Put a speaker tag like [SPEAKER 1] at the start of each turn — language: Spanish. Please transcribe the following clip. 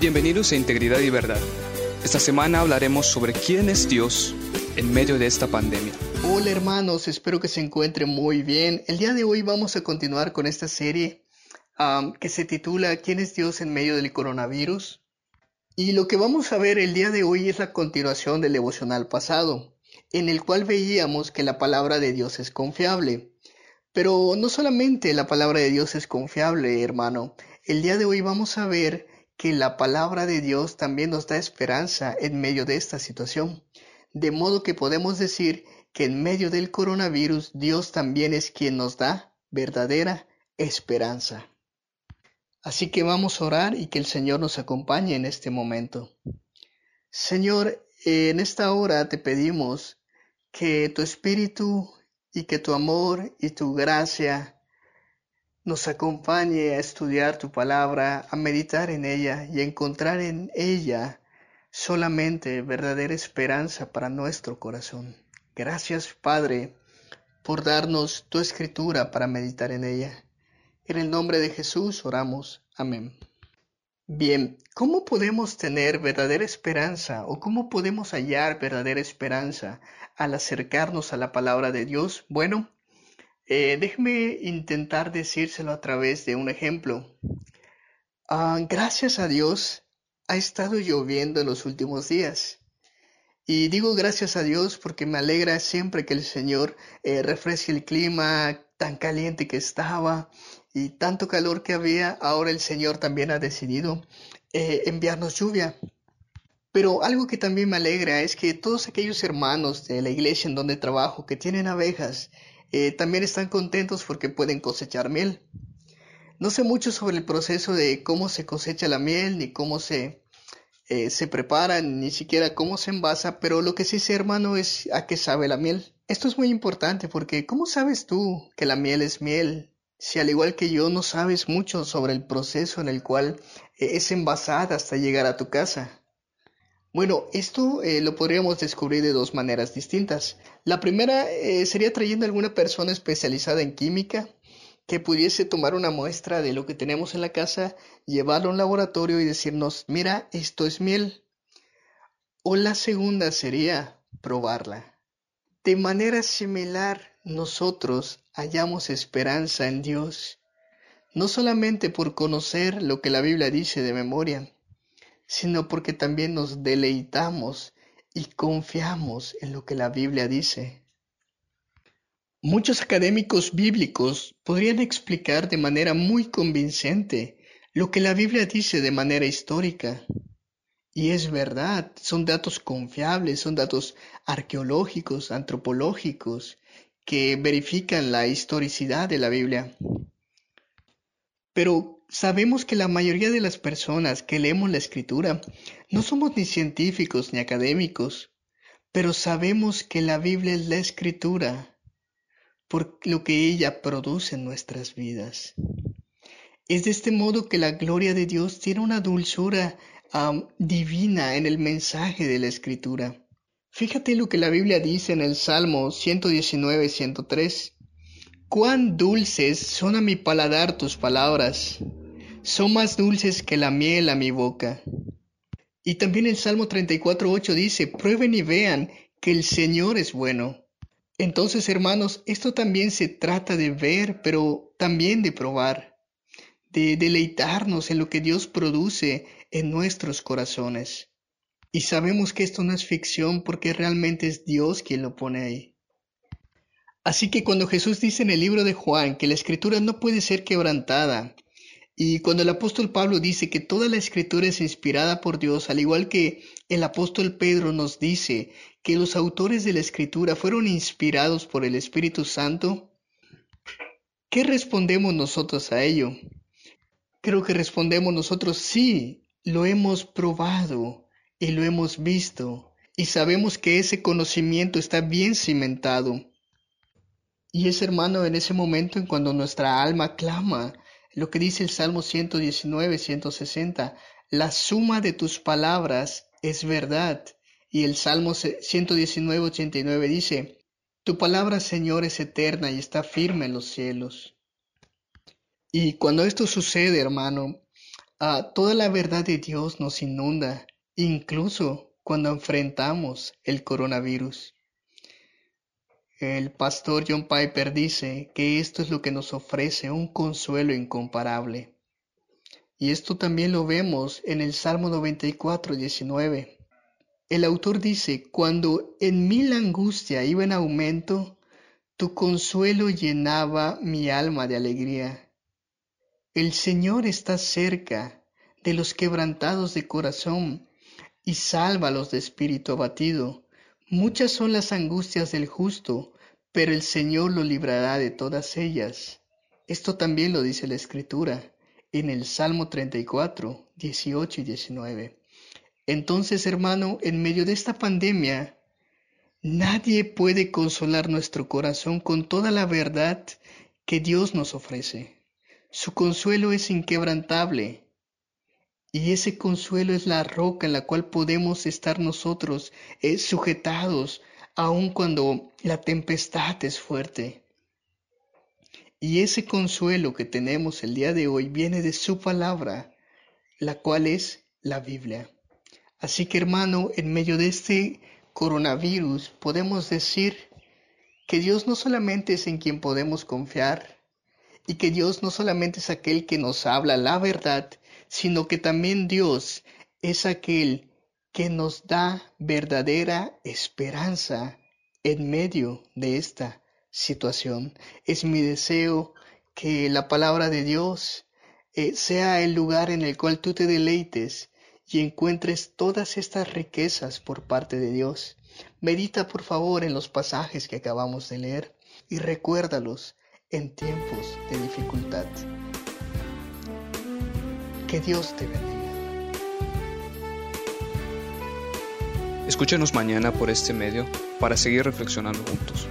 [SPEAKER 1] Bienvenidos a Integridad y Verdad. Esta semana hablaremos sobre quién es Dios en medio de esta pandemia.
[SPEAKER 2] Hola hermanos, espero que se encuentren muy bien. El día de hoy vamos a continuar con esta serie que se titula ¿Quién es Dios en medio del coronavirus? Y lo que vamos a ver el día de hoy es la continuación del devocional pasado, en el cual veíamos que la palabra de Dios es confiable. Pero no solamente la palabra de Dios es confiable, hermano. El día de hoy vamos a ver que la palabra de Dios también nos da esperanza en medio de esta situación. De modo que podemos decir que en medio del coronavirus Dios también es quien nos da verdadera esperanza. Así que vamos a orar y que el Señor nos acompañe en este momento. Señor, en esta hora te pedimos que tu espíritu y que tu amor y tu gracia nos acompañe a estudiar tu palabra, a meditar en ella y encontrar en ella solamente verdadera esperanza para nuestro corazón. Gracias, Padre, por darnos tu escritura para meditar en ella. En el nombre de Jesús oramos. Amén. Bien, ¿cómo podemos tener verdadera esperanza o cómo podemos hallar verdadera esperanza al acercarnos a la palabra de Dios? Bueno, eh, déjeme intentar decírselo a través de un ejemplo. Ah, gracias a Dios ha estado lloviendo en los últimos días. Y digo gracias a Dios porque me alegra siempre que el Señor eh, refresque el clima tan caliente que estaba y tanto calor que había. Ahora el Señor también ha decidido eh, enviarnos lluvia. Pero algo que también me alegra es que todos aquellos hermanos de la iglesia en donde trabajo que tienen abejas eh, también están contentos porque pueden cosechar miel. No sé mucho sobre el proceso de cómo se cosecha la miel, ni cómo se eh, se preparan, ni siquiera cómo se envasa, pero lo que sí sé, hermano, es a qué sabe la miel. Esto es muy importante porque ¿cómo sabes tú que la miel es miel? Si al igual que yo no sabes mucho sobre el proceso en el cual eh, es envasada hasta llegar a tu casa. Bueno, esto eh, lo podríamos descubrir de dos maneras distintas. La primera sería trayendo a alguna persona especializada en química que pudiese tomar una muestra de lo que tenemos en la casa, llevarlo a un laboratorio y decirnos, mira, esto es miel. O la segunda sería probarla. De manera similar, nosotros hallamos esperanza en Dios, no solamente por conocer lo que la Biblia dice de memoria, sino porque también nos deleitamos y confiamos en lo que la Biblia dice. Muchos académicos bíblicos podrían explicar de manera muy convincente lo que la Biblia dice de manera histórica. Y es verdad, son datos confiables, son datos arqueológicos, antropológicos, que verifican la historicidad de la Biblia. Pero sabemos que la mayoría de las personas que leemos la escritura no somos ni científicos ni académicos, pero sabemos que la Biblia es la escritura por lo que ella produce en nuestras vidas. Es de este modo que la gloria de Dios tiene una dulzura divina en el mensaje de la Escritura. Fíjate lo que la Biblia dice en el Salmo 119-103. Cuán dulces son a mi paladar tus palabras, son más dulces que la miel a mi boca. Y también el Salmo 34.8 dice, prueben y vean que el Señor es bueno. Entonces, hermanos, esto también se trata de ver, pero también de probar, de deleitarnos en lo que Dios produce en nuestros corazones. Y sabemos que esto no es ficción porque realmente es Dios quien lo pone ahí. Así que cuando Jesús dice en el libro de Juan que la escritura no puede ser quebrantada, y cuando el apóstol Pablo dice que toda la escritura es inspirada por Dios, al igual que el apóstol Pedro nos dice que los autores de la escritura fueron inspirados por el Espíritu Santo, ¿qué respondemos nosotros a ello? Creo que respondemos nosotros sí, lo hemos probado y lo hemos visto y sabemos que ese conocimiento está bien cimentado. Y es hermano en ese momento en cuando nuestra alma clama lo que dice el Salmo 119, 160, la suma de tus palabras es verdad. Y el Salmo 119, 89 dice, tu palabra, Señor, es eterna y está firme en los cielos. Y cuando esto sucede, hermano, Ah, toda la verdad de Dios nos inunda, incluso cuando enfrentamos el coronavirus. El pastor John Piper dice que esto es lo que nos ofrece un consuelo incomparable. Y esto también lo vemos en el Salmo 94, 19. El autor dice, cuando en mí la angustia iba en aumento, tu consuelo llenaba mi alma de alegría. El Señor está cerca de los quebrantados de corazón y salva los de espíritu abatido. Muchas son las angustias del justo, pero el Señor lo librará de todas ellas. Esto también lo dice la Escritura en el Salmo 34, 18 y 19. Entonces, hermano, en medio de esta pandemia, nadie puede consolar nuestro corazón con toda la verdad que Dios nos ofrece. Su consuelo es inquebrantable. Y ese consuelo es la roca en la cual podemos estar nosotros eh, sujetados, aun cuando la tempestad es fuerte. Y ese consuelo que tenemos el día de hoy viene de su palabra, la cual es la Biblia. Así que hermano, en medio de este coronavirus podemos decir que Dios no solamente es en quien podemos confiar, y que Dios no solamente es aquel que nos habla la verdad, sino que también Dios es aquel que nos da verdadera esperanza en medio de esta situación. Es mi deseo que la palabra de Dios eh, sea el lugar en el cual tú te deleites y encuentres todas estas riquezas por parte de Dios. Medita por favor en los pasajes que acabamos de leer y recuérdalos en tiempos de dificultad. Que Dios te bendiga.
[SPEAKER 1] Escúchanos mañana por este medio para seguir reflexionando juntos.